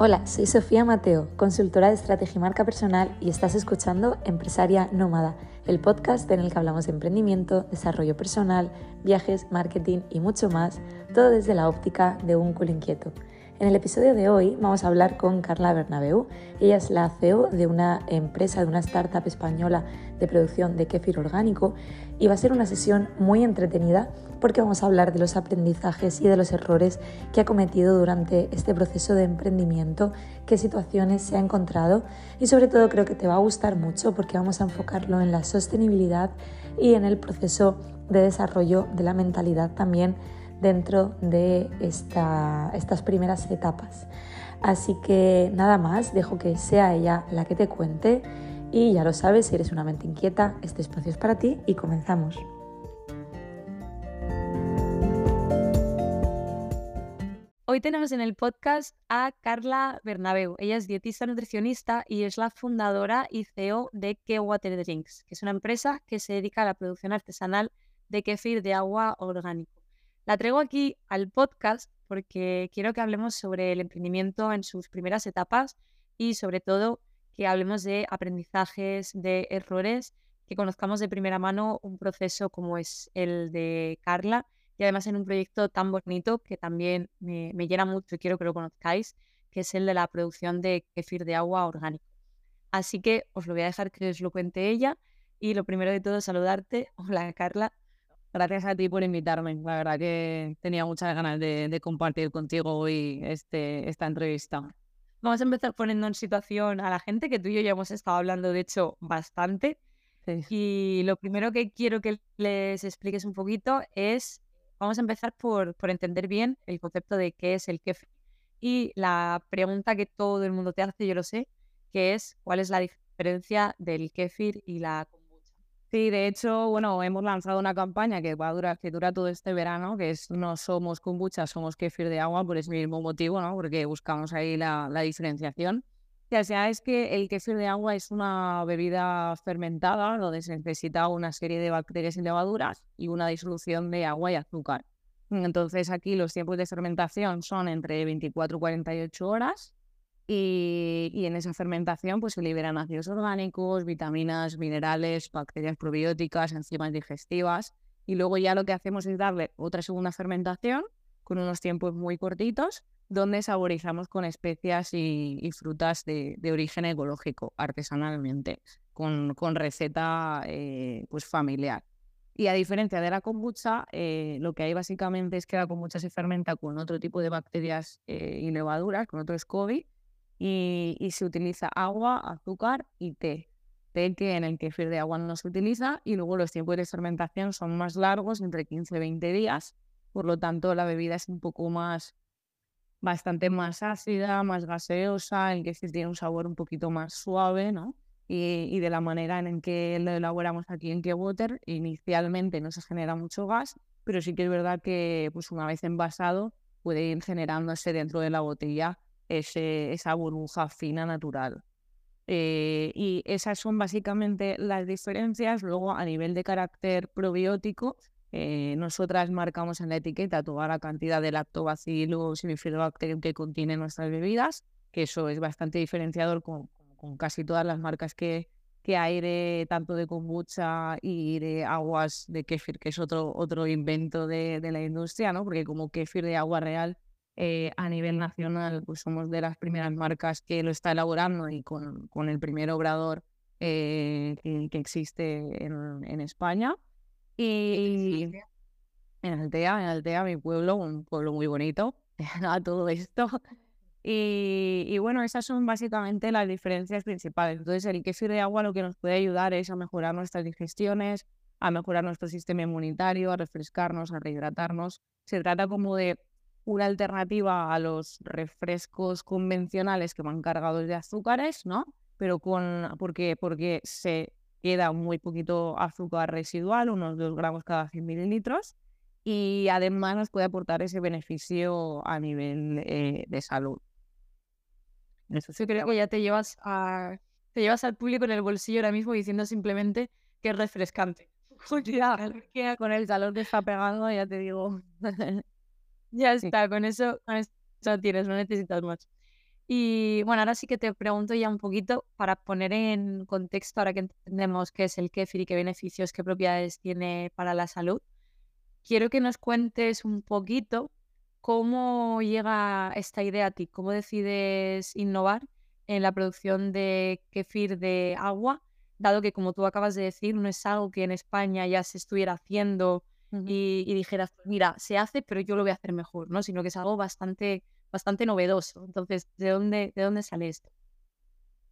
Hola, soy Sofía Mateo, consultora de estrategia y marca personal y estás escuchando Empresaria Nómada, el podcast en el que hablamos de emprendimiento, desarrollo personal, viajes, marketing y mucho más, todo desde la óptica de un culo inquieto. En el episodio de hoy vamos a hablar con Carla Bernabeu. Ella es la CEO de una empresa, de una startup española de producción de kéfir orgánico y va a ser una sesión muy entretenida porque vamos a hablar de los aprendizajes y de los errores que ha cometido durante este proceso de emprendimiento, qué situaciones se ha encontrado y sobre todo creo que te va a gustar mucho porque vamos a enfocarlo en la sostenibilidad y en el proceso de desarrollo de la mentalidad también dentro de estas primeras etapas. Así que nada más, dejo que sea ella la que te cuente y ya lo sabes, si eres una mente inquieta, este espacio es para ti y comenzamos. Hoy tenemos en el podcast a Carla Bernabeu. Ella es dietista nutricionista y es la fundadora y CEO de Ke Water Drinks, que es una empresa que se dedica a la producción artesanal de kefir de agua orgánico. La traigo aquí al podcast porque quiero que hablemos sobre el emprendimiento en sus primeras etapas y sobre todo que hablemos de aprendizajes, de errores, que conozcamos de primera mano un proceso como es el de Carla y además en un proyecto tan bonito que también me, llena mucho y quiero que lo conozcáis, que es el de la producción de kefir de agua orgánico. Así que os lo voy a dejar que os lo cuente ella y lo primero de todo saludarte. Hola Carla, Gracias a ti por invitarme. La verdad que tenía muchas ganas de, compartir contigo hoy este, esta entrevista. Vamos a empezar poniendo en situación a la gente, que tú y yo ya hemos estado hablando, de hecho, bastante. Y lo primero que quiero que les expliques un poquito es, vamos a empezar por, por entender bien el concepto de qué es el kefir. Y la pregunta que todo el mundo te hace, yo lo sé, que es cuál es la diferencia del kefir y la Sí, de hecho, bueno, hemos lanzado una campaña que va a durar, que dura todo este verano, que es no somos kombucha, somos kefir de agua, por ese mismo motivo, ¿no? Porque buscamos ahí la, diferenciación. Ya sea, es que el kefir de agua es una bebida fermentada donde se necesita una serie de bacterias y levaduras y una disolución de agua y azúcar. Entonces aquí los tiempos de fermentación son entre 24 y 48 horas y, en esa fermentación pues, se liberan ácidos orgánicos, vitaminas, minerales, bacterias probióticas, enzimas digestivas. Y luego ya lo que hacemos es darle otra segunda fermentación con unos tiempos muy cortitos, donde saborizamos con especias y, frutas de, origen ecológico, artesanalmente, con, con receta eh, pues familiar. Y a diferencia de la kombucha, eh, lo que hay básicamente es que la kombucha se fermenta con otro tipo de bacterias eh, y levaduras, con otro SCOBY, y, se utiliza agua, azúcar y té. Té que en el kefir de agua no se utiliza y luego los tiempos de fermentación son más largos, entre 15 y 20 días. Por lo tanto, la bebida es un poco más, bastante más ácida, más gaseosa, el kefir tiene un sabor un poquito más suave, ¿no? Y, de la manera en que lo elaboramos aquí en Water, inicialmente no se genera mucho gas, pero sí que es verdad que pues una vez envasado puede ir generándose dentro de la botella ese, esa burbuja fina natural. Eh, y esas son básicamente las diferencias. Luego, a nivel de carácter probiótico, eh, nosotras marcamos en la etiqueta toda la cantidad de lactobacillus y bifidobacterium que contienen nuestras bebidas, que eso es bastante diferenciador con, con casi todas las marcas que, que hay de, tanto de kombucha y de aguas de kéfir, que es otro, otro invento de, de la industria, ¿no? Porque como kéfir de agua real eh, a nivel nacional, pues somos de las primeras marcas que lo está elaborando y con, con el primer obrador eh, que, existe en, en España. Y en Altea, en Altea, mi pueblo, un pueblo muy bonito, a todo esto. Y, y, bueno, esas son básicamente las diferencias principales. Entonces, el kefir de agua lo que nos puede ayudar es a mejorar nuestras digestiones, a mejorar nuestro sistema inmunitario, a refrescarnos, a rehidratarnos. Se trata como de una alternativa a los refrescos convencionales que van cargados de azúcares, ¿no? Pero con, porque, porque se queda muy poquito azúcar residual, unos 2 gramos cada 100 mililitros, y además nos puede aportar ese beneficio a nivel eh, de salud. Eso sí creo que ya te llevas a te llevas al público en el bolsillo ahora mismo diciendo simplemente que es refrescante. con el calor que está pegando, ya te digo. Ya está, con eso, con eso tienes, no necesitas más. Y bueno, ahora sí que te pregunto ya un poquito para poner en contexto, ahora que entendemos qué es el kéfir y qué beneficios, qué propiedades tiene para la salud. Quiero que nos cuentes un poquito cómo llega esta idea a ti, cómo decides innovar en la producción de kéfir de agua, dado que como tú acabas de decir, no es algo que en España ya se estuviera haciendo y, dijeras, pues mira, se hace, pero yo lo voy a hacer mejor, ¿no? Sino que es algo bastante bastante novedoso. Entonces, ¿de dónde, de dónde sale esto?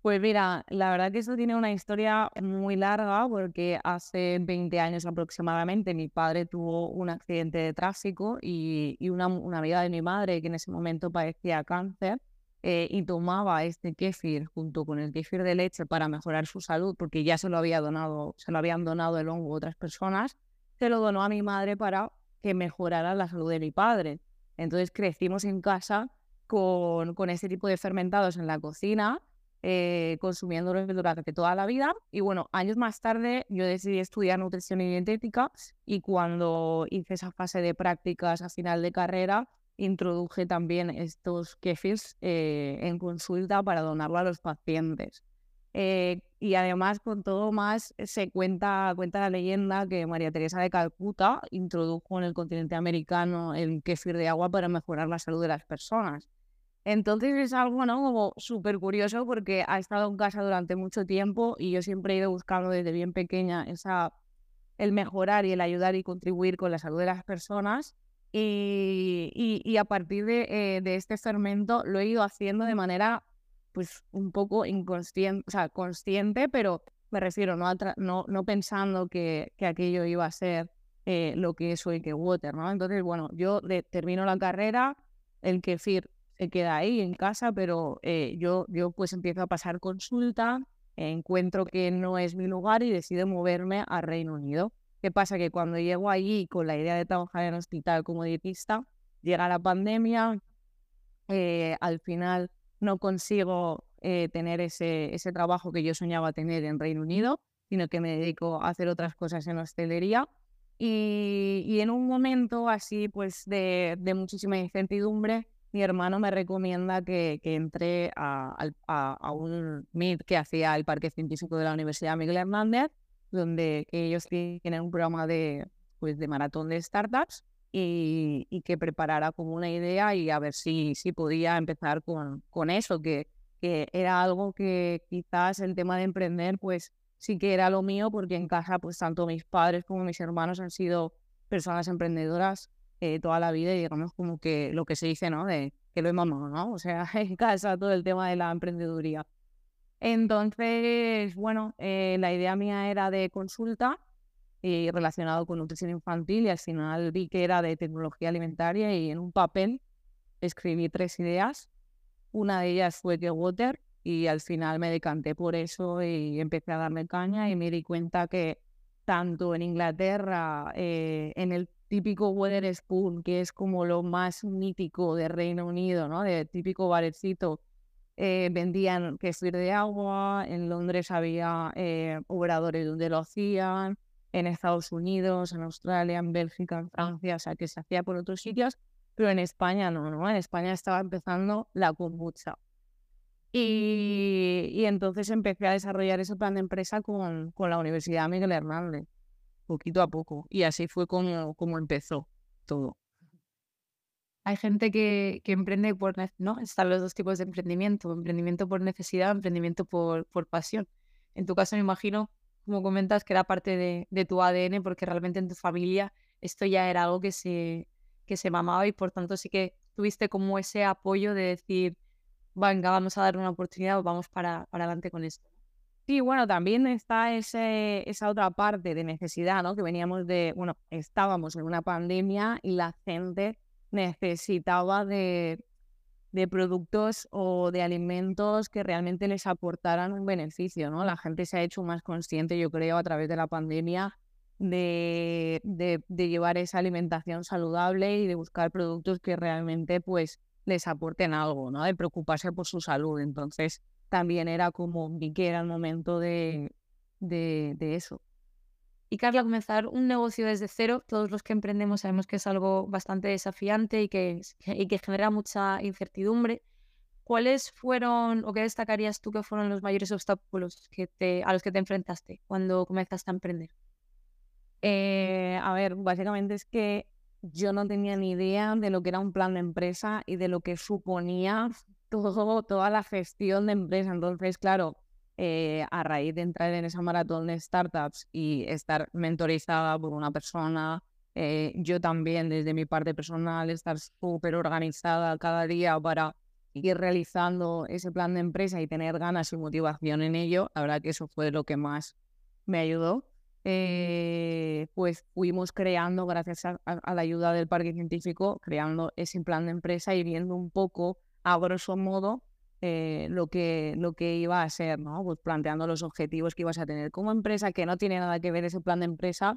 Pues mira, la verdad que esto tiene una historia muy larga porque hace 20 años aproximadamente mi padre tuvo un accidente de tráfico y, una, una, amiga de mi madre que en ese momento padecía cáncer eh, y tomaba este kéfir junto con el kéfir de leche para mejorar su salud porque ya se lo había donado, se lo habían donado el hongo a otras personas, se lo donó a mi madre para que mejorara la salud de mi padre. Entonces crecimos en casa con, con este tipo de fermentados en la cocina, eh, consumiéndolos durante toda la vida. Y bueno, años más tarde yo decidí estudiar nutrición y dietética y cuando hice esa fase de prácticas a final de carrera, introduje también estos kefirs eh, en consulta para donarlo a los pacientes. Eh, y además, con todo más, se cuenta, cuenta la leyenda que María Teresa de Calcuta introdujo en el continente americano el kéfir de agua para mejorar la salud de las personas. Entonces es algo ¿no? como súper curioso porque ha estado en casa durante mucho tiempo y yo siempre he ido buscando desde bien pequeña esa, el mejorar y el ayudar y contribuir con la salud de las personas. Y, y, a partir de, eh, de este fermento lo he ido haciendo de manera pues un poco inconsciente, o sea, consciente, pero me refiero no, no, no pensando que, que, aquello iba a ser eh, lo que es que Water, ¿no? Entonces, bueno, yo termino la carrera, el kefir se queda ahí en casa, pero eh, yo, yo pues empiezo a pasar consulta, encuentro que no es mi lugar y decido moverme a Reino Unido. ¿Qué pasa? Que cuando llego allí con la idea de trabajar en hospital como dietista, llega la pandemia, eh, al final no consigo eh, tener ese, ese trabajo que yo soñaba tener en Reino Unido, sino que me dedico a hacer otras cosas en hostelería. Y, y en un momento así, pues de, de, muchísima incertidumbre, mi hermano me recomienda que, que entre a, a, un meet que hacía el Parque Científico de la Universidad Miguel Hernández, donde ellos tienen un programa de, pues, de maratón de startups y, que preparara como una idea y a ver si, si podía empezar con, con eso, que, que era algo que quizás el tema de emprender pues sí que era lo mío porque en casa pues tanto mis padres como mis hermanos han sido personas emprendedoras eh, toda la vida y digamos como que lo que se dice, ¿no? De que lo mamá, ¿no? O sea, en casa todo el tema de la emprendeduría. Entonces, bueno, eh, la idea mía era de consulta y relacionado con nutrición infantil y al final vi que era de tecnología alimentaria y en un papel escribí tres ideas. Una de ellas fue que Water y al final me decanté por eso y empecé a darme caña y me di cuenta que tanto en Inglaterra, eh, en el típico Water Spoon, que es como lo más mítico de Reino Unido, ¿no? De típico barecito, eh, vendían queso de agua, en Londres había eh, operadores donde lo hacían, en Estados Unidos, en Australia, en Bélgica, en Francia, o sea, que se hacía por otros sitios, pero en España no, ¿no? En España estaba empezando la kombucha. Y, y entonces empecé a desarrollar ese plan de empresa con, con la Universidad Miguel Hernández, poquito a poco. Y así fue como, como empezó todo. Hay gente que, que, emprende por, ¿no? Están los dos tipos de emprendimiento, emprendimiento por necesidad, emprendimiento por, por pasión. En tu caso me imagino como comentas, que era parte de, tu ADN, porque realmente en tu familia esto ya era algo que se, que se mamaba y por tanto sí que tuviste como ese apoyo de decir, venga, vamos a dar una oportunidad o vamos para, para adelante con esto. Sí, bueno, también está ese, esa otra parte de necesidad, ¿no? Que veníamos de, bueno, estábamos en una pandemia y la gente necesitaba de, de productos o de alimentos que realmente les aportaran un beneficio, ¿no? La gente se ha hecho más consciente, yo creo, a través de la pandemia de, de, llevar esa alimentación saludable y de buscar productos que realmente pues les aporten algo, ¿no? De preocuparse por su salud. Entonces, también era como vi que era el momento de, de, de eso. Y Carla, comenzar un negocio desde cero, todos los que emprendemos sabemos que es algo bastante desafiante y que, y que genera mucha incertidumbre. ¿cuáles fueron o qué destacarías tú que fueron los mayores obstáculos que a los que te enfrentaste cuando comenzaste a emprender? Eh, a ver, básicamente es que yo no tenía ni idea de lo que era un plan de empresa y de lo que suponía todo, toda la gestión de empresa. Entonces, claro, eh, a raíz de entrar en esa maratón de startups y estar mentorizada por una persona, eh, yo también desde mi parte personal estar súper organizada cada día para ir realizando ese plan de empresa y tener ganas y motivación en ello, la verdad que eso fue lo que más me ayudó. Eh, pues fuimos creando, gracias a, la ayuda del parque científico, creando ese plan de empresa y viendo un poco, a grosso modo, eh, lo, que, lo que iba a ser, ¿no? Pues planteando los objetivos que ibas a tener como empresa, que no tiene nada que ver ese plan de empresa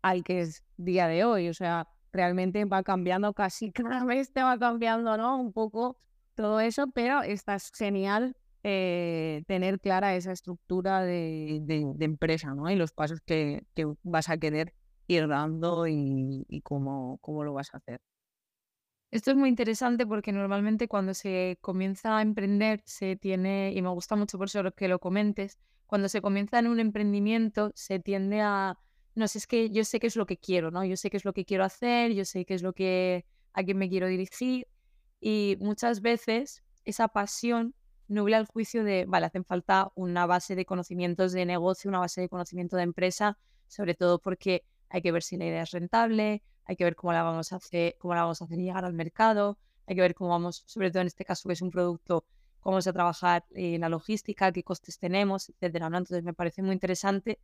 al que es día de hoy. O sea, realmente va cambiando casi cada vez te va cambiando, ¿no? Un poco todo eso, pero estás genial eh, tener clara esa estructura de, empresa, ¿no? Y los pasos que, vas a querer ir dando y, y cómo, cómo lo vas a hacer. Esto es muy interesante porque normalmente cuando se comienza a emprender se tiene, y me gusta mucho por eso que lo comentes, cuando se comienza en un emprendimiento se tiende a, no sé, es que yo sé qué es lo que quiero, ¿no? Yo sé qué es lo que quiero hacer, yo sé qué es lo que, a quién me quiero dirigir y muchas veces esa pasión nubla el juicio de, vale, hacen falta una base de conocimientos de negocio, una base de conocimiento de empresa, sobre todo porque hay que ver si la idea es rentable, hay que ver cómo la vamos a hacer, cómo la vamos a hacer llegar al mercado, hay que ver cómo vamos, sobre todo en este caso que es un producto, cómo vamos a trabajar en la logística, qué costes tenemos, etcétera. Entonces me parece muy interesante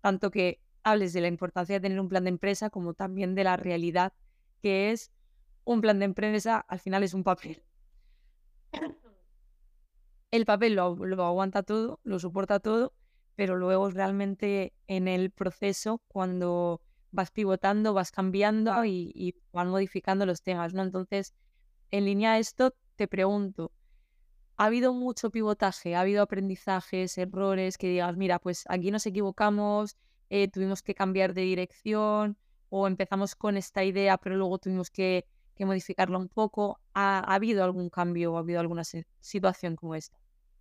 tanto que hables de la importancia de tener un plan de empresa como también de la realidad que es un plan de empresa, al final es un papel. El papel lo, lo aguanta todo, lo soporta todo, pero luego realmente en el proceso cuando vas pivotando, vas cambiando y, van modificando los temas, ¿no? Entonces, en línea a esto, te pregunto, ¿ha habido mucho pivotaje? ¿Ha habido aprendizajes, errores que digas, mira, pues aquí nos equivocamos, eh, tuvimos que cambiar de dirección o empezamos con esta idea, pero luego tuvimos que, que modificarla un poco? ¿Ha, habido algún cambio o ha habido alguna situación como esta?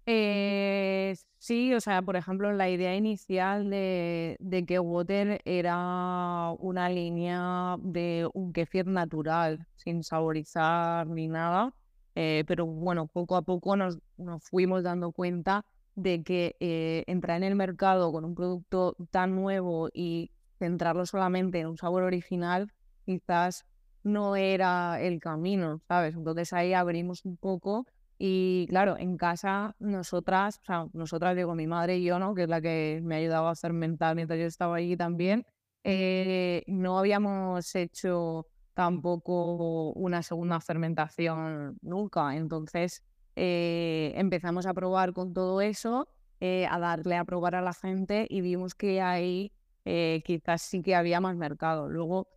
Eh, sí, o sea, por ejemplo, la idea inicial de, que Water era una línea de un kefir natural, sin saborizar ni nada, eh, pero bueno, poco a poco nos, fuimos dando cuenta de que eh, entrar en el mercado con un producto tan nuevo y centrarlo solamente en un sabor original, quizás no era el camino, ¿sabes? Entonces ahí abrimos un poco y claro, en casa nosotras, o sea, nosotras digo mi madre y yo, ¿no? Que es la que me ha ayudado a hacer mental mientras yo estaba allí también, eh, no habíamos hecho tampoco una segunda fermentación nunca. Entonces eh, empezamos a probar con todo eso, eh, a darle a probar a la gente y vimos que ahí quizás sí que había más mercado. Luego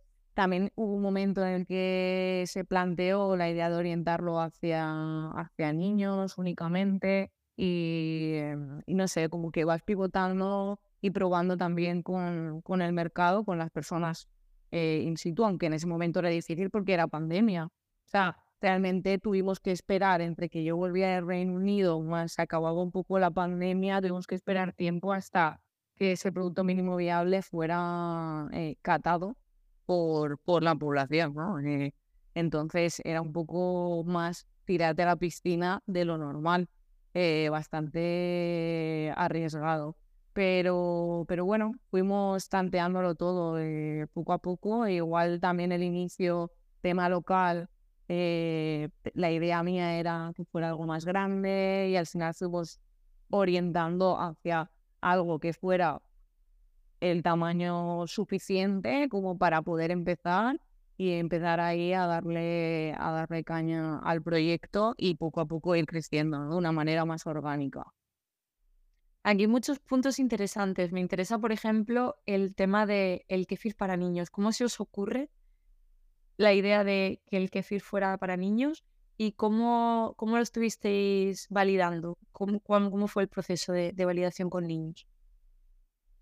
también hubo un momento en el que se planteó la idea de orientarlo hacia, hacia niños únicamente y, em, y no sé, como que vas pivotando y probando también con, con el mercado, con las personas eh, in situ, aunque en ese momento era difícil porque era pandemia. O sea, realmente tuvimos que esperar entre que yo volvía al Reino Unido, más se acababa un poco la pandemia, tuvimos que esperar tiempo hasta que ese producto mínimo viable fuera eh, catado por, por la población, ¿no? Eh, entonces era un poco más tirarte a la piscina de lo normal, eh, bastante arriesgado. Pero, pero bueno, fuimos tanteándolo todo eh, poco a poco. igual también el inicio, tema local, la idea mía era que fuera algo más grande y al final fuimos orientando hacia algo que fuera el tamaño suficiente como para poder empezar y empezar ahí a darle, a darle caña al proyecto y poco a poco ir creciendo de una manera más orgánica. Aquí hay muchos puntos interesantes. Me interesa, por ejemplo, el tema del el kefir para niños. ¿Cómo se os ocurre la idea de que el kefir fuera para niños y cómo, cómo lo estuvisteis validando? ¿Cómo, cómo fue el proceso de validación con niños?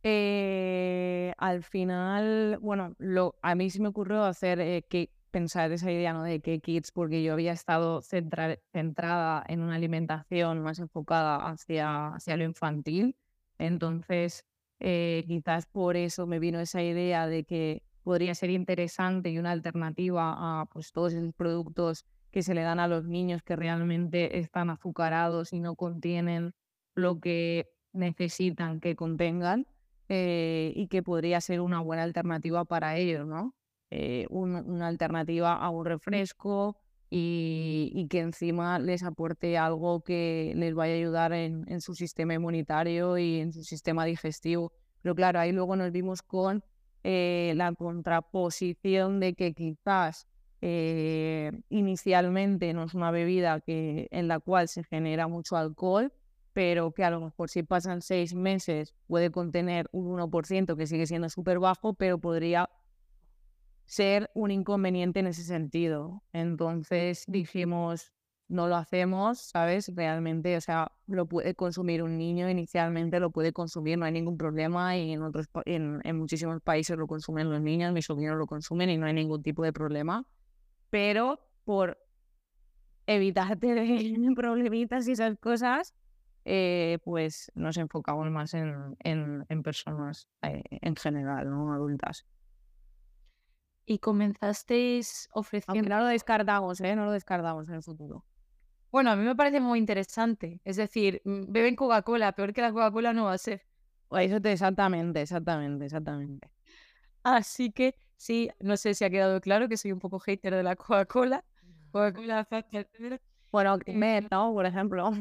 Eh, al final, bueno, a mí sí me ocurrió hacer eh, que pensar esa idea ¿no? de que kids, porque yo había estado centrada en una alimentación más enfocada hacia, hacia lo infantil. Entonces, eh, quizás por eso me vino esa idea de que podría ser interesante y una alternativa a pues, todos esos productos que se le dan a los niños que realmente están azucarados y no contienen lo que necesitan que contengan eh, y que podría ser una buena alternativa para ellos, ¿no? Eh, una alternativa a un refresco y, que encima les aporte algo que les vaya a ayudar en, su sistema inmunitario y en su sistema digestivo. Pero claro, ahí luego nos vimos con eh, la contraposición de que quizás inicialmente no es una bebida que, en la cual se genera mucho alcohol, pero que a lo mejor si pasan seis meses puede contener un 1% que sigue siendo súper bajo, pero podría ser un inconveniente en ese sentido. Entonces dijimos, no lo hacemos, ¿sabes? Realmente, o sea, lo puede consumir un niño inicialmente, lo puede consumir, no hay ningún problema y en otros en, en muchísimos países lo consumen los niños, mis sobrinos lo consumen y no hay ningún tipo de problema. Pero por evitar tener problemitas y esas cosas, eh, pues nos enfocamos más en, en, en personas eh, en general, ¿no? Adultas y comenzasteis ofreciendo... no lo descartamos, ¿eh? No lo descartamos en el futuro. Bueno, a mí me parece muy interesante. Es decir, mm, beben Coca-Cola, peor que la Coca-Cola no va a ser. Eso te, exactamente, exactamente, exactamente. Así que sí, no sé si ha quedado claro que soy un poco hater de la Coca-Cola. Coca-Cola, Bueno, Actimel, ¿no? Por ejemplo.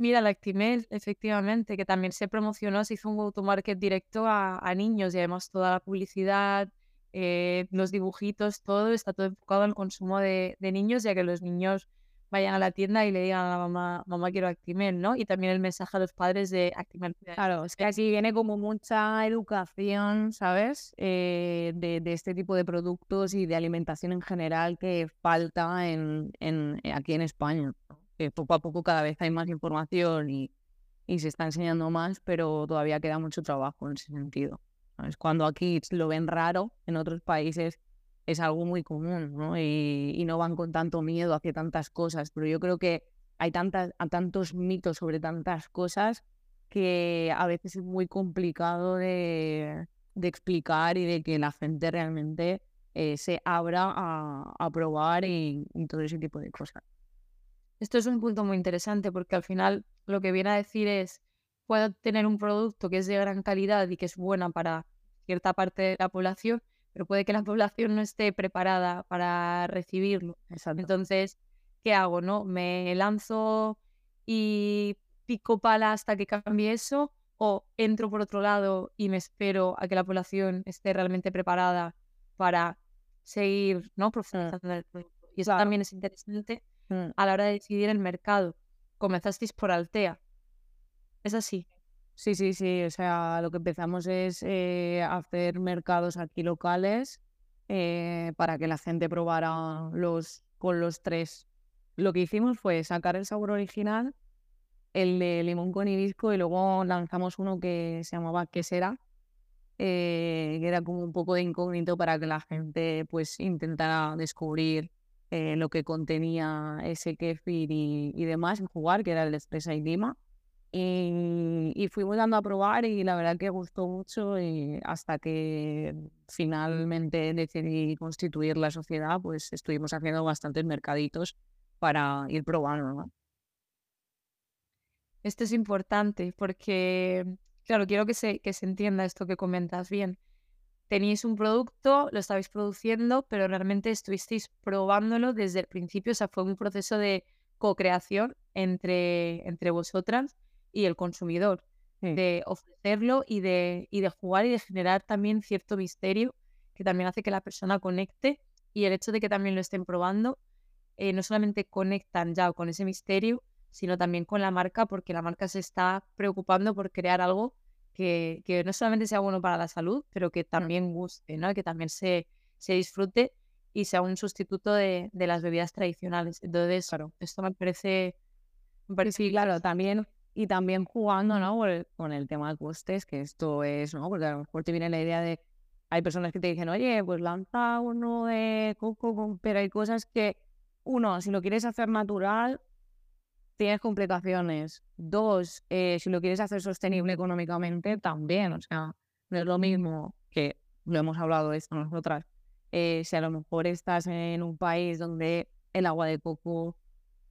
Mira, la Actimel, efectivamente, que también se promocionó, se hizo un go-to-market directo a, a niños y además toda la publicidad, eh, los dibujitos, todo está todo enfocado al consumo de, niños, ya que los niños vayan a la tienda y le digan a la mamá, mamá quiero Actimel, ¿no? Y también el mensaje a los padres de Actimel. Claro, es que aquí viene como mucha educación, ¿sabes? Eh, de, este tipo de productos y de alimentación en general que falta en, en, aquí en España. Que poco a poco cada vez hay más información y, y se está enseñando más, pero todavía queda mucho trabajo en ese sentido. Es Cuando aquí lo ven raro, en otros países es algo muy común, ¿no? Y, no van con tanto miedo hacia tantas cosas. Pero yo creo que hay tantas, tantos mitos sobre tantas cosas que a veces es muy complicado de, explicar y de que la gente realmente eh, se abra a, probar y, y, todo ese tipo de cosas. Esto es un punto muy interesante porque al final lo que viene a decir es, puedo tener un producto que es de gran calidad y que es buena para cierta parte de la población, pero puede que la población no esté preparada para recibirlo. Entonces, ¿qué hago? ¿No? ¿Me lanzo y pico pala hasta que cambie eso? ¿O entro por otro lado y me espero a que la población esté realmente preparada para seguir ¿no? Mm. profundizando el producto? Y eso también es interesante. A la hora de decidir el mercado. Comenzasteis por Altea. Es así. Sí, sí, sí. O sea, lo que empezamos es eh, hacer mercados aquí locales eh, para que la gente probara los con los tres. Lo que hicimos fue sacar el sabor original, el de limón con hibisco, y luego lanzamos uno que se llamaba quesera, eh, que era como un poco de incógnito para que la gente pues intentara descubrir lo que contenía ese kefir y, y demás, y jugar, que era el Expresa y lima. Y, fuimos dando a probar y la verdad que gustó mucho y hasta que finalmente decidí constituir la sociedad, pues estuvimos haciendo bastantes mercaditos para ir probando. Esto es importante porque, claro, quiero que se, que se entienda esto que comentas bien. Tenéis un producto, lo estabais produciendo, pero realmente estuvisteis probándolo desde el principio, o sea, fue un proceso de co-creación entre, entre vosotras y el consumidor, de ofrecerlo y de, y de jugar y de generar también cierto misterio que también hace que la persona conecte y el hecho de que también lo estén probando, eh, no solamente conectan ya con ese misterio, sino también con la marca, porque la marca se está preocupando por crear algo que, que no solamente sea bueno para la salud, pero que también guste, ¿no? que también se, se disfrute y sea un sustituto de, de las bebidas tradicionales. Entonces, claro. esto me parece... Me parece sí, claro, también y también jugando, ¿no? Con el, tema de costes, que esto es, ¿no? Porque a lo mejor te viene la idea de hay personas que te dicen, oye, pues lanza uno de coco, pero hay cosas que, uno, si lo quieres hacer natural, tienes complicaciones. Dos, eh, si lo quieres hacer sostenible económicamente, también. O sea, no es lo mismo que lo hemos hablado esto nosotras. Eh, si a lo mejor estás en un país donde el agua de coco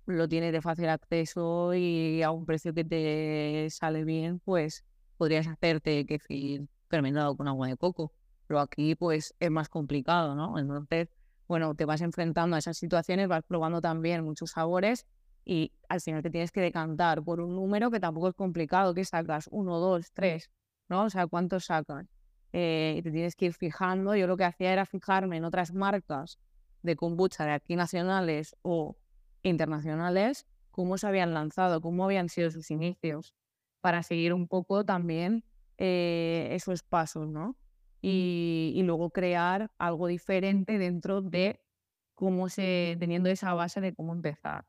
lo tienes de fácil acceso y a un precio que te sale bien, pues podrías hacerte kefir fermentado con agua de coco. Pero aquí, pues, es más complicado, ¿no? Entonces, bueno, te vas enfrentando a esas situaciones, vas probando también muchos sabores y al final te tienes que decantar por un número que tampoco es complicado. ¿Qué sacas? Uno, dos, tres, ¿no? O sea, ¿cuántos sacas? Eh, y te tienes que ir fijando. Yo lo que hacía era fijarme en otras marcas de kombucha de aquí nacionales o internacionales, cómo se habían lanzado, cómo habían sido sus inicios, para seguir un poco también eh, esos pasos, ¿no? Y, y, luego crear algo diferente dentro de cómo se, teniendo esa base de cómo empezar.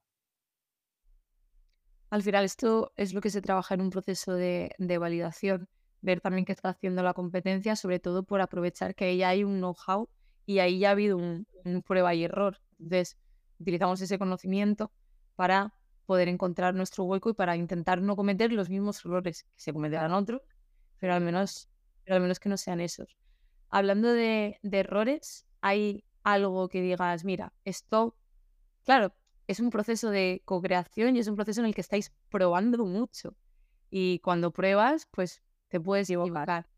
Al final, esto es lo que se trabaja en un proceso de, de validación, ver también qué está haciendo la competencia, sobre todo por aprovechar que ahí ya hay un know-how y ahí ya ha habido un, prueba y error. Entonces, utilizamos ese conocimiento para poder encontrar nuestro hueco y para intentar no cometer los mismos errores que se cometerán otros, pero al menos, pero al menos que no sean esos. Hablando de, errores, hay algo que digas, mira, esto, claro, es un proceso de co-creación y es un proceso en el que estáis probando mucho. Y cuando pruebas, pues te puedes equivocar.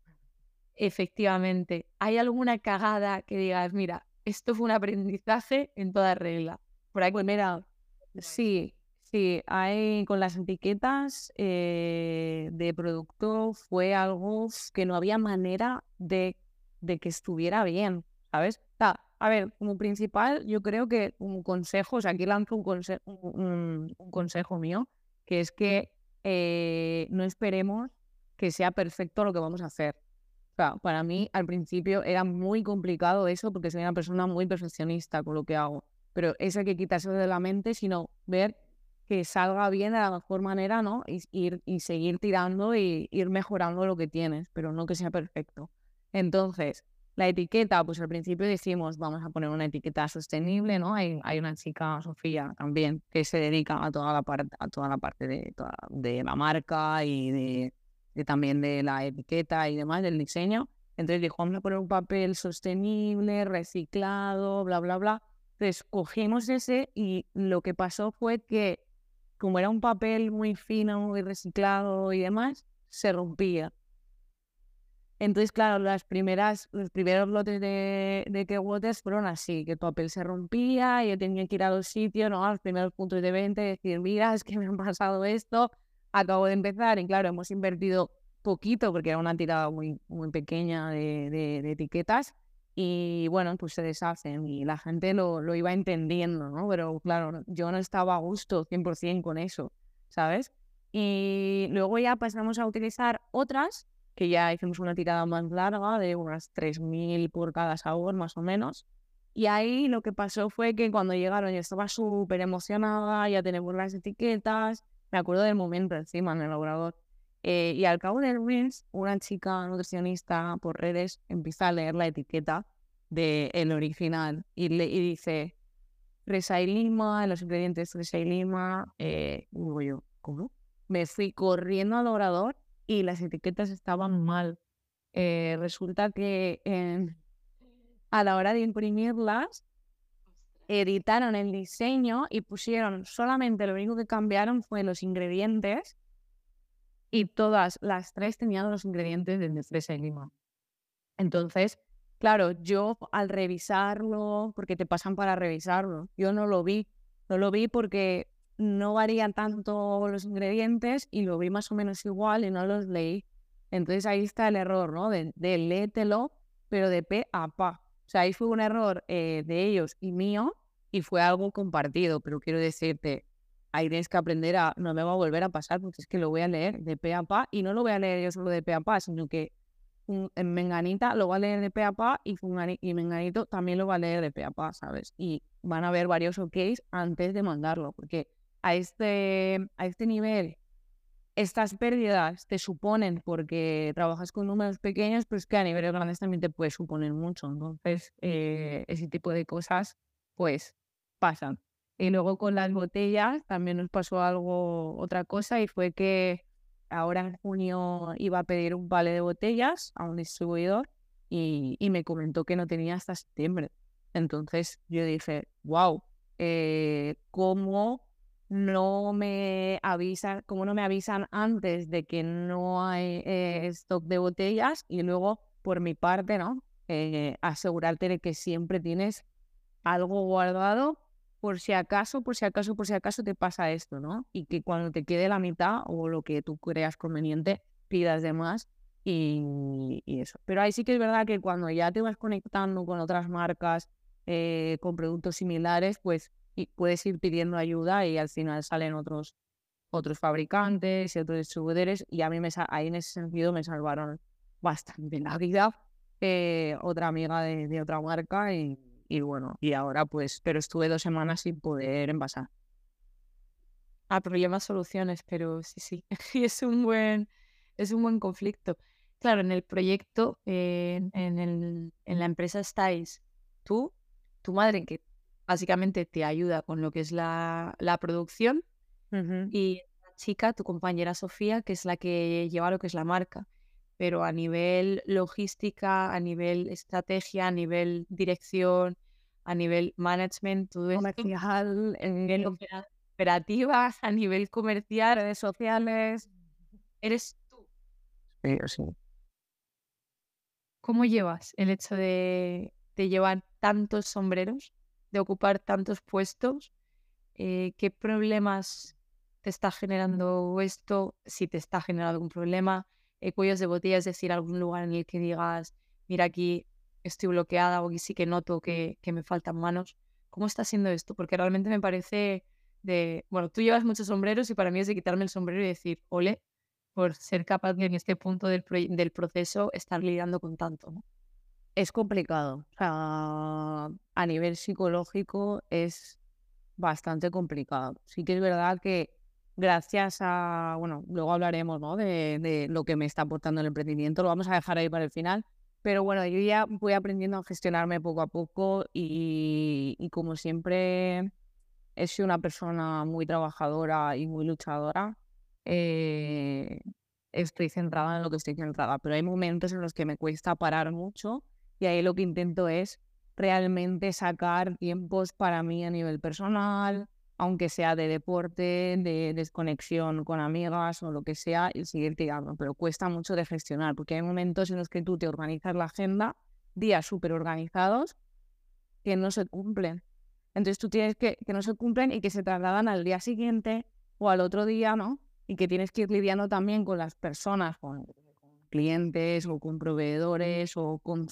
Efectivamente. ¿Hay alguna cagada que digas, mira, esto fue un aprendizaje en toda regla? Por ahí, pues mira, sí, sí, hay con las etiquetas eh, de producto fue algo que no había manera de, de que estuviera bien, ¿sabes? A ver, como principal, yo creo que un consejo, o sea, aquí lanzo un, un, consejo mío, que es que eh, no esperemos que sea perfecto lo que vamos a hacer. O sea, para mí al principio era muy complicado eso porque soy una persona muy perfeccionista con lo que hago pero eso hay que quitárselo de la mente, sino ver que salga bien de la mejor manera, ¿no? Y, ir, y seguir tirando y ir mejorando lo que tienes, pero no que sea perfecto. Entonces, la etiqueta, pues al principio decimos, vamos a poner una etiqueta sostenible, ¿no? Hay, hay una chica, Sofía, también, que se dedica a toda la parte, a toda la parte de, de la marca y de, de, también de la etiqueta y demás, del diseño. Entonces dijo, vamos a poner un papel sostenible, reciclado, bla, bla, bla. Entonces cogimos ese y lo que pasó fue que, como era un papel muy fino, muy reciclado y demás, se rompía. Entonces, claro, las primeras, los primeros lotes de, de que fueron así, que el papel se rompía, yo tenía que ir a los sitios, ¿no? a los primeros puntos de venta y decir, mira, es que me ha pasado esto, acabo de empezar, y claro, hemos invertido poquito, porque era una tirada muy, muy pequeña de, de etiquetas, y bueno, pues se deshacen y la gente lo, lo iba entendiendo, ¿no? Pero claro, yo no estaba a gusto 100% con eso, ¿sabes? Y luego ya pasamos a utilizar otras, que ya hicimos una tirada más larga de unas 3.000 por cada sabor más o menos. Y ahí lo que pasó fue que cuando llegaron yo estaba súper emocionada, ya tenemos las etiquetas, me acuerdo del momento encima en el elaborador. Eh, y al cabo del mes, una chica nutricionista por redes empieza a leer la etiqueta del original y, le, y dice fresa y lima, los ingredientes fresa y lima. Eh, digo yo, ¿cómo? Me fui corriendo al orador y las etiquetas estaban mal. Eh, resulta que a la hora de imprimirlas, editaron el diseño y pusieron solamente lo único que cambiaron fue los ingredientes y todas las tres tenían los ingredientes de fresa y lima. Entonces, claro, yo al revisarlo, porque te pasan para revisarlo, yo no lo vi, no lo vi porque no varían tanto los ingredientes y lo vi más o menos igual y no los leí. Entonces ahí está el error, ¿no? De, de léetelo, pero de pe a pa. O sea, ahí fue un error eh, de ellos y mío y fue algo compartido, pero quiero decirte, ahí tienes que aprender a, no me va a volver a pasar porque es que lo voy a leer de pe a pa y no lo voy a leer yo solo de pe a pa, sino que en Menganita lo va a leer de pe a pa y, y Menganito también lo va a leer de pe a pa, ¿sabes? Y van a haber varios OKs antes de mandarlo, porque a este, a este nivel estas pérdidas te suponen porque trabajas con números pequeños, pues que a niveles grandes también te puede suponer mucho. Entonces, eh, ese tipo de cosas, pues, pasan. Y luego con las botellas también nos pasó algo, otra cosa, y fue que ahora en junio iba a pedir un vale de botellas a un distribuidor y, me comentó que no tenía hasta septiembre. Entonces yo dije, wow, eh, ¿cómo no me avisan, cómo no me avisan antes de que no hay eh, stock de botellas? Y luego, por mi parte, ¿no? Eh, asegurarte de que siempre tienes algo guardado por si acaso, por si acaso, por si acaso te pasa esto, ¿no? Y que cuando te quede la mitad o lo que tú creas conveniente, pidas de más y, eso. Pero ahí sí que es verdad que cuando ya te vas conectando con otras marcas, eh, con productos similares, pues puedes ir pidiendo ayuda y al final salen otros, otros fabricantes y otros distribuidores y a mí me, ahí en ese sentido me salvaron bastante la vida. Eh, otra amiga de, de otra marca y, y bueno, y ahora pues, pero estuve dos semanas sin poder envasar. Ah, problemas, soluciones, pero sí, sí, y es un buen, es un buen conflicto. Claro, en el proyecto, en, el, en la empresa estáis tú, tu madre, que básicamente te ayuda con lo que es la, la producción, y la chica, tu compañera Sofía, que es la que lleva lo que es la marca. Pero a nivel logística, a nivel estrategia, a nivel dirección, a nivel management, todo esto, comercial, a nivel operativa, a nivel comercial, redes sociales, eres tú. Sí, sí. ¿Cómo llevas el hecho de, llevar tantos sombreros, de ocupar tantos puestos? Eh, ¿Qué problemas te está generando esto? Si te está generando algún problema, eh, cuellos de botella, es decir, algún lugar en el que digas, mira aquí estoy bloqueada o sí que noto que, me faltan manos. ¿Cómo está siendo esto? Porque realmente me parece de, bueno, tú llevas muchos sombreros y para mí es de quitarme el sombrero y decir, ole, por ser capaz de en este punto del, del proceso estar lidiando con tanto. ¿no? Es complicado. O a nivel psicológico es bastante complicado. Sí que es verdad que gracias a, bueno, luego hablaremos ¿no? de, de lo que me está aportando el emprendimiento, lo vamos a dejar ahí para el final, pero bueno, yo ya voy aprendiendo a gestionarme poco a poco y, como siempre he sido una persona muy trabajadora y muy luchadora. Eh, estoy centrada en lo que estoy centrada, pero hay momentos en los que me cuesta parar mucho y ahí lo que intento es realmente sacar tiempos para mí a nivel personal, aunque sea de deporte, de desconexión con amigas o lo que sea, y seguir tirando. Pero cuesta mucho de gestionar, porque hay momentos en los que tú te organizas la agenda, días súper organizados, que no se cumplen. Entonces tú tienes que, que no se cumplen y que se trasladan al día siguiente o al otro día, ¿no? Y que tienes que ir lidiando también con las personas, con clientes o con proveedores o con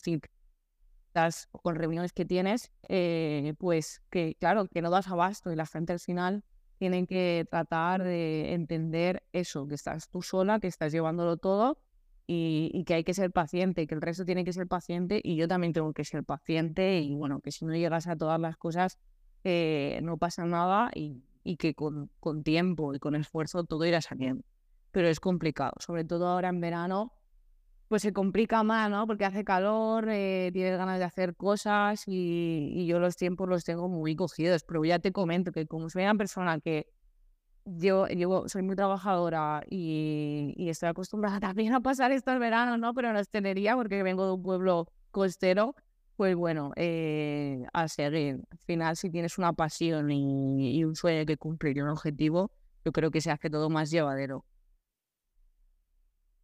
con reuniones que tienes, eh, pues que claro, que no das abasto y la gente al final tienen que tratar de entender eso, que estás tú sola, que estás llevándolo todo y, que hay que ser paciente, que el resto tiene que ser paciente y yo también tengo que ser paciente y bueno, que si no llegas a todas las cosas eh, no pasa nada y, que con tiempo y con esfuerzo todo irá saliendo. Pero es complicado, sobre todo ahora en verano pues se complica más, ¿no? Porque hace calor, eh, tienes ganas de hacer cosas y, yo los tiempos los tengo muy cogidos. Pero ya te comento que como soy una persona que yo, soy muy trabajadora y, estoy acostumbrada también a pasar estos veranos, ¿no? Pero no es tenería porque vengo de un pueblo costero, pues bueno, eh, a seguir. Al final, si tienes una pasión y, y un sueño que cumplir y un objetivo, yo creo que se hace todo más llevadero.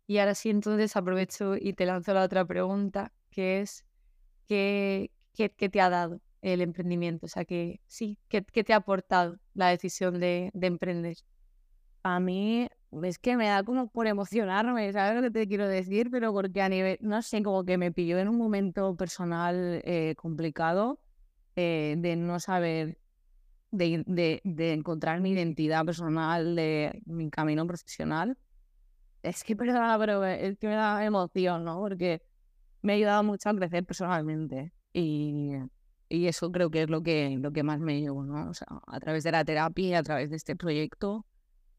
Y ahora sí, entonces aprovecho y te lanzo la otra pregunta, que es, ¿qué, qué, te ha dado el emprendimiento? O sea, que sí, ¿qué, qué te ha aportado la decisión de, de, emprender? A mí es que me da como por emocionarme, ¿sabes lo que te quiero decir? Pero porque a nivel, no sé, como que me pilló en un momento personal eh, complicado eh, de no saber, de, de, de encontrar mi identidad personal, de mi camino profesional es que perdona, pero es que me da emoción, ¿no? Porque me ha ayudado mucho a crecer personalmente. Y, y eso creo que es lo que, lo que más me llevo, ¿no? O sea, a través de la terapia, a través de este proyecto,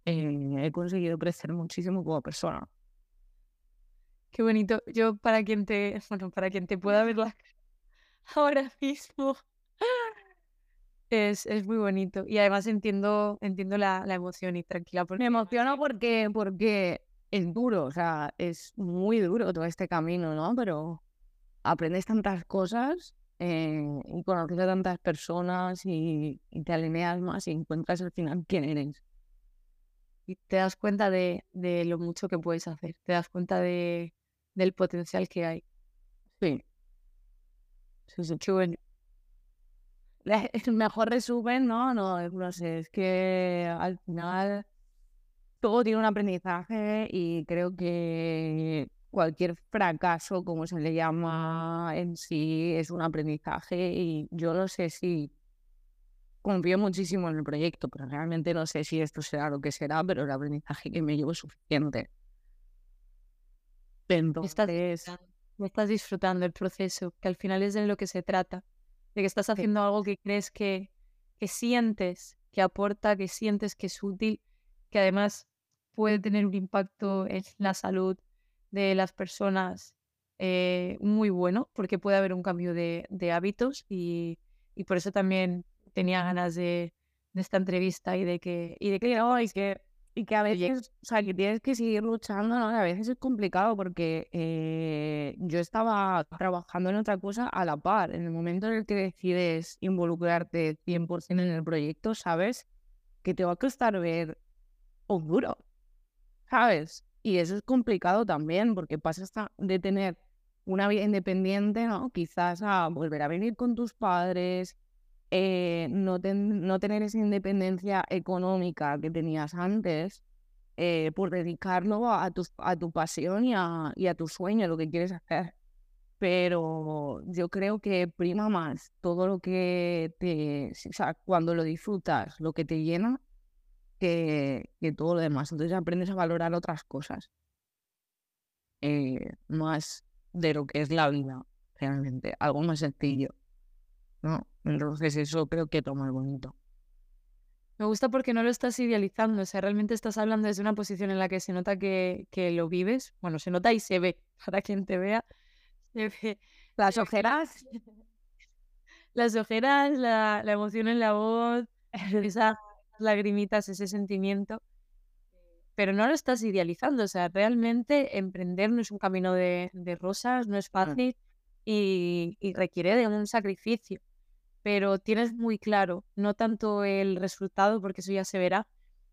eh, he conseguido crecer muchísimo como persona. Qué bonito. Yo para quien te, bueno, para quien te pueda ver la ahora mismo, es, es muy bonito. Y además entiendo, entiendo la, la emoción y tranquila. Me emociono porque, porque es duro, o sea, es muy duro todo este camino, ¿no? Pero aprendes tantas cosas eh, y conoces a tantas personas y, y, te alineas más y encuentras al final quién eres. Y te das cuenta de, de lo mucho que puedes hacer, te das cuenta de, del potencial que hay. Sí. Sí, sí. El mejor resumen, ¿no? No, no sé, es que al final todo tiene un aprendizaje y creo que cualquier fracaso, como se le llama en sí, es un aprendizaje y yo no sé si confío muchísimo en el proyecto, pero realmente no sé si esto será lo que será, pero el aprendizaje que me llevo es suficiente. Entonces... Estás, estás disfrutando el proceso, que al final es de lo que se trata, de que estás haciendo algo que crees que, que sientes, que aporta, que sientes que es útil, que además puede tener un impacto en la salud de las personas eh, muy bueno, porque puede haber un cambio de, de hábitos y, y, por eso también tenía ganas de, de, esta entrevista y de que, y de que, y que y que a veces, o sea, que tienes que seguir luchando, ¿no? A veces es complicado porque eh, yo estaba trabajando en otra cosa a la par. En el momento en el que decides involucrarte 100% en el proyecto, sabes que te va a costar ver un duro, ¿sabes? Y eso es complicado también porque pasas de tener una vida independiente, ¿no? Quizás a volver a venir con tus padres, eh, no, no tener esa independencia económica que tenías antes, eh, por dedicarlo a tu, a tu pasión y a, y a tu sueño, lo que quieres hacer. Pero yo creo que prima más todo lo que te, o sea, cuando lo disfrutas, lo que te llena, que, que todo lo demás. Entonces aprendes a valorar otras cosas. Eh, más de lo que es la vida, realmente, algo más sencillo. ¿no? Entonces eso creo que toma el bonito. Me gusta porque no lo estás idealizando, o sea, realmente estás hablando desde una posición en la que se nota que, que lo vives, bueno, se nota y se ve, para quien te vea, se ve. Las ojeras. Las ojeras, la, la emoción en la voz, esas lagrimitas, ese sentimiento, pero no lo estás idealizando, o sea, realmente emprender no es un camino de, de rosas, no es fácil y, y requiere de un sacrificio pero tienes muy claro no tanto el resultado, porque eso ya se verá,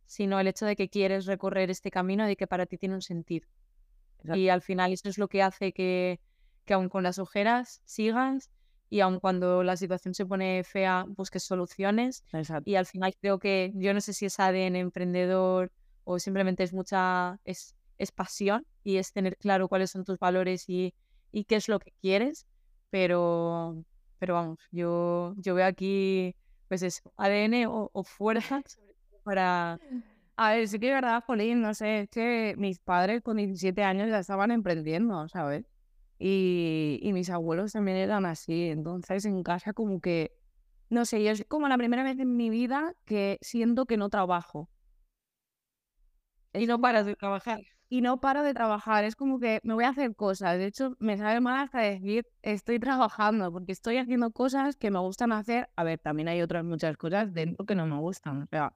sino el hecho de que quieres recorrer este camino, de que para ti tiene un sentido. Y al final eso es lo que hace que, que aun con las ojeras sigas y aun cuando la situación se pone fea, busques soluciones. Y al final creo que yo no sé si es ADN emprendedor o simplemente es mucha, es, es pasión y es tener claro cuáles son tus valores y, y qué es lo que quieres, pero, pero vamos, yo, yo veo aquí, pues eso, ADN o, o fuerza para... A ver, sí que es verdad, Jolín, no sé, es que mis padres con 17 años ya estaban emprendiendo, ¿sabes? Y, y mis abuelos también eran así, entonces en casa como que, no sé, yo es como la primera vez en mi vida que siento que no trabajo. Y no paras de trabajar y no paro de trabajar. Es como que me voy a hacer cosas. De hecho, me sabe mal hasta decir estoy trabajando, porque estoy haciendo cosas que me gustan hacer. A ver, también hay otras muchas cosas dentro que no me gustan. O sea,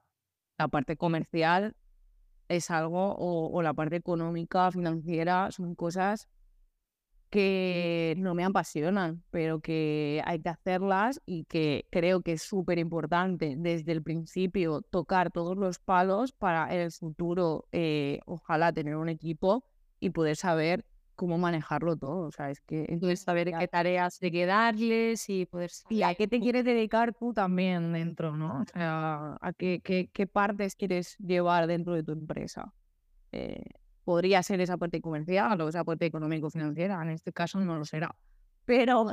la parte comercial es algo, o, o la parte económica, financiera, son cosas que no me apasionan, pero que hay que hacerlas y que creo que es súper importante desde el principio tocar todos los palos para en el futuro, eh, ojalá tener un equipo y poder saber cómo manejarlo todo. O sea, es que entonces saber qué tareas hay que darles y poder Y a qué te quieres dedicar tú también dentro, ¿no? O sea, a qué, qué, qué partes quieres llevar dentro de tu empresa. Eh, podría ser esa parte comercial o esa parte económico-financiera, en este caso no lo será. Pero,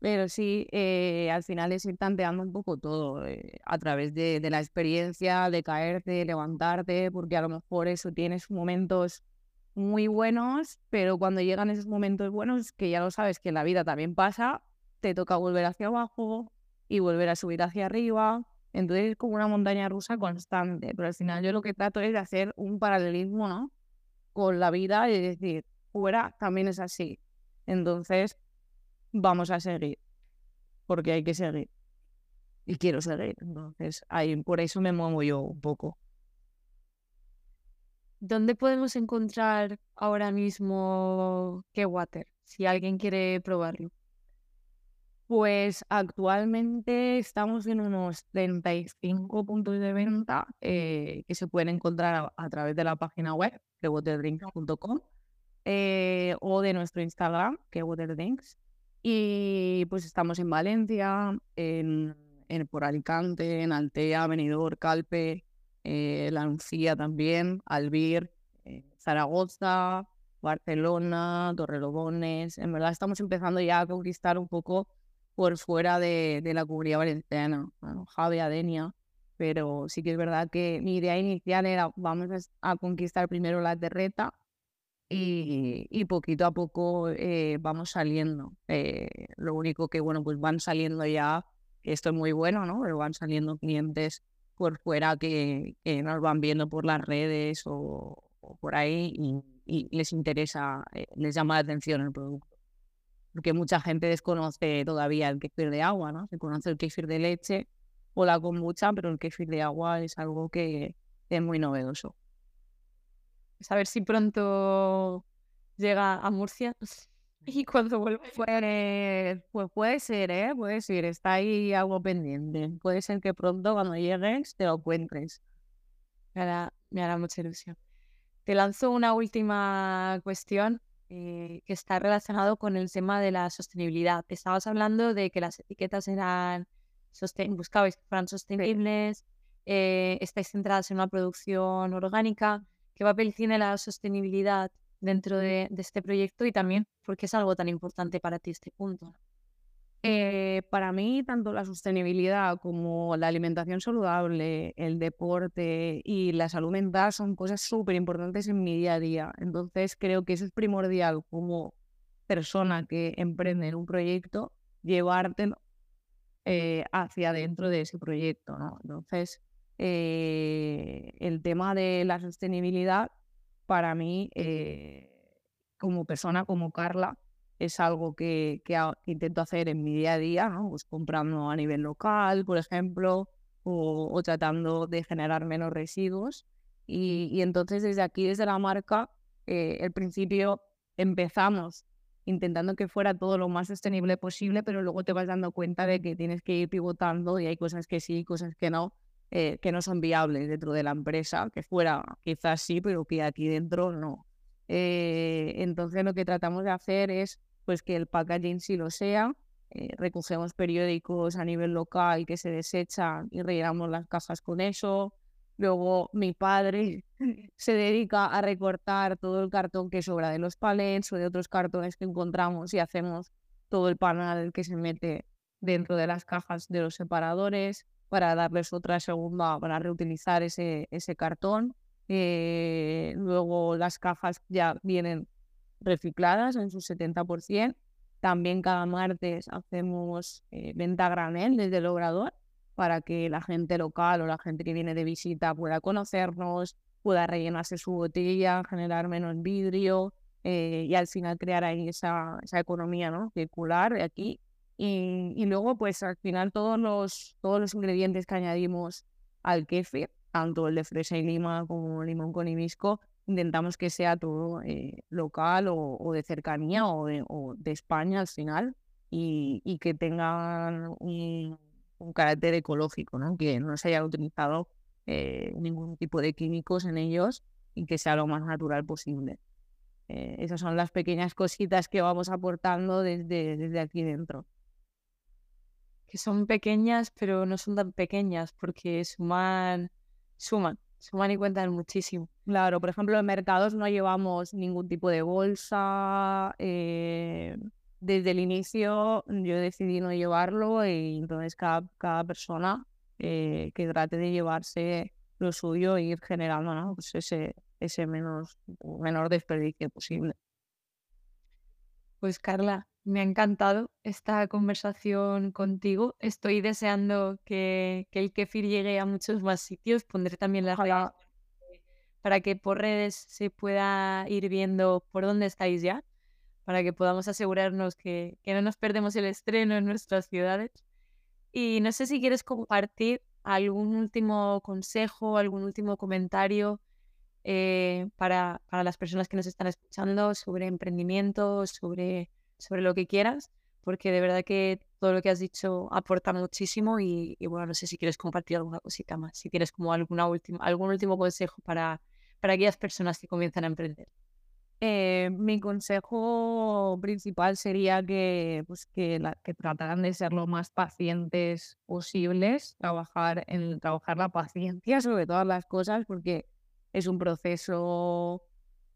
pero sí, eh, al final es ir tanteando un poco todo eh, a través de, de, la experiencia, de caerte, levantarte, porque a lo mejor eso tienes momentos muy buenos, pero cuando llegan esos momentos buenos, que ya lo sabes que en la vida también pasa, te toca volver hacia abajo y volver a subir hacia arriba Entonces es como una montaña rusa constante, pero al final yo lo que trato es de hacer un paralelismo, ¿no? Con la vida y decir, fuera también es así. Entonces, vamos a seguir, porque hay que seguir. Y quiero seguir. Entonces, ahí, por eso me muevo yo un poco. ¿Dónde podemos encontrar ahora mismo qué water si alguien quiere probarlo? Pues actualmente estamos en unos 35 puntos de venta eh, que se pueden encontrar a, través de la página web de waterdrinks.com eh, o de nuestro Instagram, que waterdrinks. Y pues estamos en Valencia, en, en por Alicante, en Altea, Benidorm, Calpe, eh, La también, Albir, Zaragoza, Barcelona, Torrelodones. En verdad estamos empezando ya a conquistar un poco por fuera de, la comunidad valenciana, ¿no? Javi, Adenia, pero sí que es verdad que mi idea inicial era vamos a, conquistar primero la terreta y, y poquito a poco eh, vamos saliendo. Eh, lo único que, bueno, pues van saliendo ya, esto es muy bueno, ¿no? Pero van saliendo clientes por fuera que, nos van viendo por las redes o, por ahí y, y les interesa, eh, les llama la atención el producto porque mucha gente desconoce todavía el kefir de agua, ¿no? Se conoce el kefir de leche o la kombucha, pero el kefir de agua es algo que es muy novedoso. Pues a ver si pronto llega a Murcia y cuando vuelva. Pues, pues puede ser, ¿eh? Puede ser, está ahí algo pendiente. Puede ser que pronto cuando llegues te lo encuentres. Me hará, me hará mucha ilusión. Te lanzo una última cuestión eh, que está relacionado con el tema de la sostenibilidad. Estabas hablando de que las etiquetas eran buscabais que fueran sostenibles, eh, estáis centradas en una producción orgánica. ¿Qué papel tiene la sostenibilidad dentro de, de este proyecto y también por qué es algo tan importante para ti este punto? Eh, para mí, tanto la sostenibilidad como la alimentación saludable, el deporte y la salud mental son cosas súper importantes en mi día a día. Entonces, creo que eso es primordial como persona que emprende en un proyecto, llevarte eh, hacia dentro de ese proyecto. ¿no? Entonces, eh, el tema de la sostenibilidad, para mí, como persona, como Carla, es algo que, intento hacer en mi día a día, ¿no? pues comprando a nivel local, por ejemplo, o, tratando de generar menos residuos. Y, entonces desde aquí, desde la marca, eh, el principio empezamos intentando que fuera todo lo más sostenible posible, pero luego te vas dando cuenta de que tienes que ir pivotando y hay cosas que sí, cosas que no, eh, que no son viables dentro de la empresa, que fuera quizás sí, pero que aquí dentro no. Eh, entonces lo que tratamos de hacer es pues que el packaging sí lo sea. Eh, recogemos periódicos a nivel local que se desechan y rellenamos las cajas con eso. Luego mi padre se dedica a recortar todo el cartón que sobra de los palets o de otros cartones que encontramos y hacemos todo el panel que se mete dentro de las cajas de los separadores para darles otra segunda, para reutilizar ese, ese cartón. Eh, luego las cajas ya vienen recicladas en su 70%. También cada martes hacemos eh, venta granel desde el obrador para que la gente local o la gente que viene de visita pueda conocernos, pueda rellenarse su botella, generar menos vidrio eh, y al final crear ahí esa, esa economía ¿no? circular aquí. Y, y, luego, pues al final todos los, todos los ingredientes que añadimos al kefir, tanto el de fresa y lima como limón con hibisco, intentamos que sea todo eh, local o, de cercanía o de, España al final y, que tengan un, carácter ecológico, ¿no? que no se haya utilizado eh, ningún tipo de químicos en ellos y que sea lo más natural posible. Eh, esas son las pequeñas cositas que vamos aportando desde, desde aquí dentro. Que son pequeñas, pero no son tan pequeñas porque suman, suman suman y cuentan muchísimo. Claro, por ejemplo, en mercados no llevamos ningún tipo de bolsa. Eh, desde el inicio yo decidí no llevarlo y entonces cada, cada persona eh, que trate de llevarse lo suyo e ir generando ¿no? pues ese, ese menos, menor desperdicio posible. Pues Carla, Me ha encantado esta conversación contigo. Estoy deseando que, que el kefir llegue a muchos más sitios. Pondré también las redes para que por redes se pueda ir viendo por dónde estáis ya, para que podamos asegurarnos que, que no nos perdemos el estreno en nuestras ciudades. Y no sé si quieres compartir algún último consejo, algún último comentario eh, para, para, las personas que nos están escuchando sobre emprendimiento, sobre, sobre lo que quieras, porque de verdad que todo lo que has dicho aporta muchísimo y, bueno, no sé si quieres compartir alguna cosita más, si tienes como alguna última, algún último consejo para, para aquellas personas que comienzan a emprender. Eh, mi consejo principal sería que, pues, que, la, que trataran de ser lo más pacientes posibles, trabajar en trabajar la paciencia sobre todas las cosas, porque es un proceso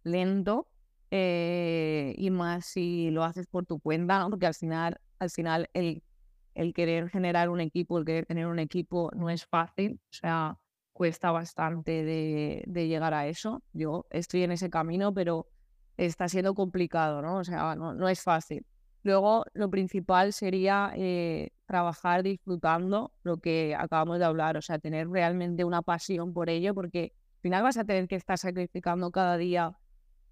lento eh, y más si lo haces por tu cuenta, porque al final, al final el, el querer generar un equipo, el querer tener un equipo no es fácil, o sea, cuesta bastante de, de llegar a eso. Yo estoy en ese camino, pero está siendo complicado, ¿no? O sea, no, no es fácil. Luego, lo principal sería eh, trabajar disfrutando lo que acabamos de hablar, o sea, tener realmente una pasión por ello, porque final vas a tener que estar sacrificando cada día, o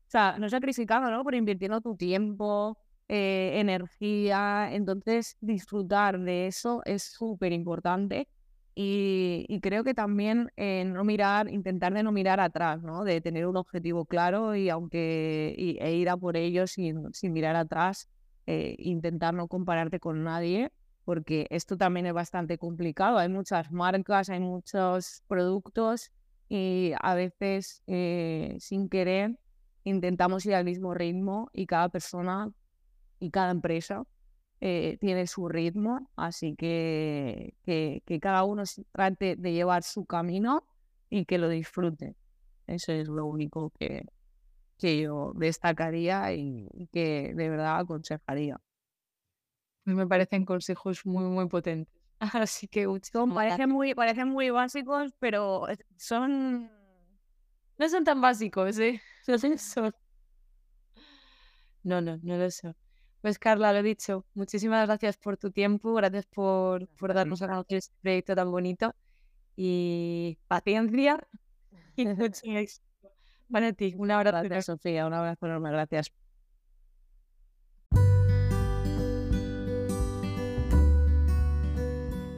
sea, no sacrificando, ¿no? Pero invirtiendo tu tiempo, eh, energía, entonces disfrutar de eso es súper importante. Y, creo que también eh, no mirar, intentar de no mirar atrás, ¿no? De tener un objetivo claro y aunque e ir a por ello sin, sin mirar atrás, eh, intentar no compararte con nadie, porque esto también es bastante complicado. Hay muchas marcas, hay muchos productos y a veces eh, sin querer intentamos ir al mismo ritmo y cada persona y cada empresa eh, tiene su ritmo, así que, que, cada uno trate de llevar su camino y que lo disfrute. Eso es lo único que, que yo destacaría y, que de verdad aconsejaría. Me parecen consejos muy, muy potentes. Así que son, parecen muy, parecen muy básicos, pero son... No son tan básicos, ¿eh? No, no, no lo son. Pues Carla, lo he dicho, muchísimas gracias por tu tiempo, gracias por, por darnos a conocer este proyecto tan bonito y paciencia y mucho éxito. Para ti, un abrazo. Gracias, Sofía, un abrazo enorme, gracias.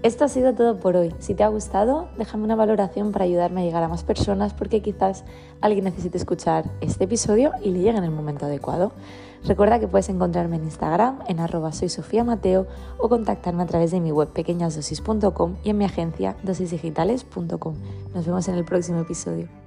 Esto ha sido todo por hoy. Si te ha gustado, déjame una valoración para ayudarme a llegar a más personas porque quizás alguien necesite escuchar este episodio y le llegue en el momento adecuado. Recuerda que puedes encontrarme en Instagram en arroba soy o contactarme a través de mi web pequeñasdosis.com y en mi agencia dosisdigitales.com. Nos vemos en el próximo episodio.